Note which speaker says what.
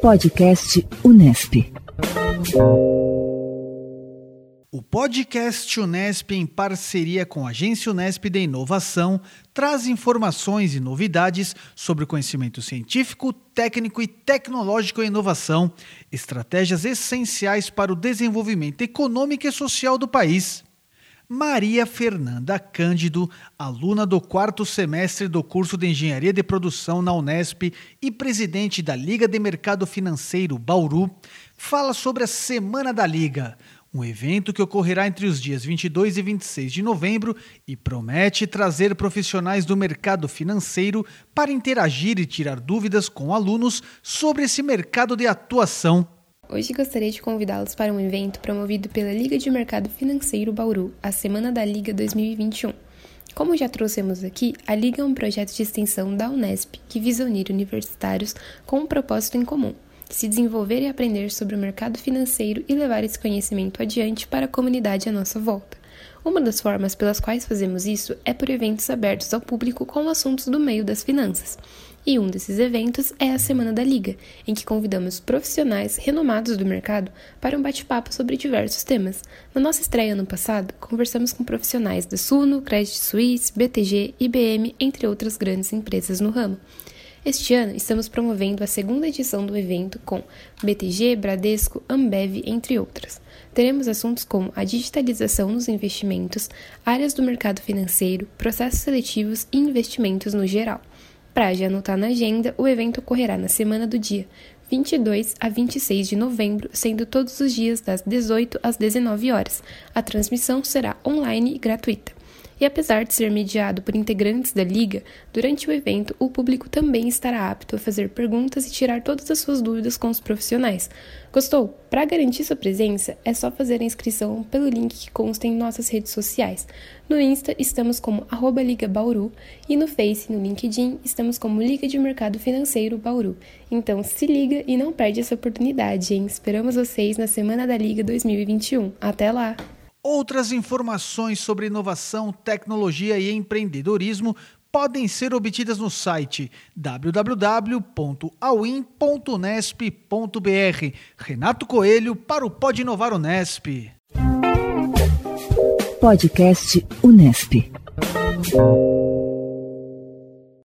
Speaker 1: Podcast Unesp.
Speaker 2: O podcast Unesp, em parceria com a Agência Unesp de Inovação, traz informações e novidades sobre conhecimento científico, técnico e tecnológico e inovação, estratégias essenciais para o desenvolvimento econômico e social do país. Maria Fernanda Cândido, aluna do quarto semestre do curso de Engenharia de Produção na Unesp e presidente da Liga de Mercado Financeiro Bauru, fala sobre a Semana da Liga, um evento que ocorrerá entre os dias 22 e 26 de novembro e promete trazer profissionais do mercado financeiro para interagir e tirar dúvidas com alunos sobre esse mercado de atuação.
Speaker 3: Hoje gostaria de convidá-los para um evento promovido pela Liga de Mercado Financeiro Bauru, a Semana da Liga 2021. Como já trouxemos aqui, a Liga é um projeto de extensão da Unesp que visa unir universitários com um propósito em comum, se desenvolver e aprender sobre o mercado financeiro e levar esse conhecimento adiante para a comunidade à nossa volta. Uma das formas pelas quais fazemos isso é por eventos abertos ao público com assuntos do meio das finanças. E um desses eventos é a Semana da Liga, em que convidamos profissionais renomados do mercado para um bate-papo sobre diversos temas. Na nossa estreia ano passado, conversamos com profissionais da Suno, Credit Suisse, BTG, IBM, entre outras grandes empresas no ramo. Este ano, estamos promovendo a segunda edição do evento com BTG, Bradesco, Ambev, entre outras. Teremos assuntos como a digitalização nos investimentos, áreas do mercado financeiro, processos seletivos e investimentos no geral. Para já anotar na agenda, o evento ocorrerá na semana do dia 22 a 26 de novembro, sendo todos os dias das 18 às 19 horas. A transmissão será online e gratuita. E apesar de ser mediado por integrantes da Liga, durante o evento o público também estará apto a fazer perguntas e tirar todas as suas dúvidas com os profissionais. Gostou? Para garantir sua presença, é só fazer a inscrição pelo link que consta em nossas redes sociais. No Insta estamos como arroba Liga Bauru e no Face no LinkedIn estamos como Liga de Mercado Financeiro Bauru. Então se liga e não perde essa oportunidade, hein? Esperamos vocês na Semana da Liga 2021. Até lá!
Speaker 2: Outras informações sobre inovação, tecnologia e empreendedorismo podem ser obtidas no site www.awin.unesp.br. Renato Coelho para o Pode Inovar Unesp.
Speaker 1: Podcast Unesp.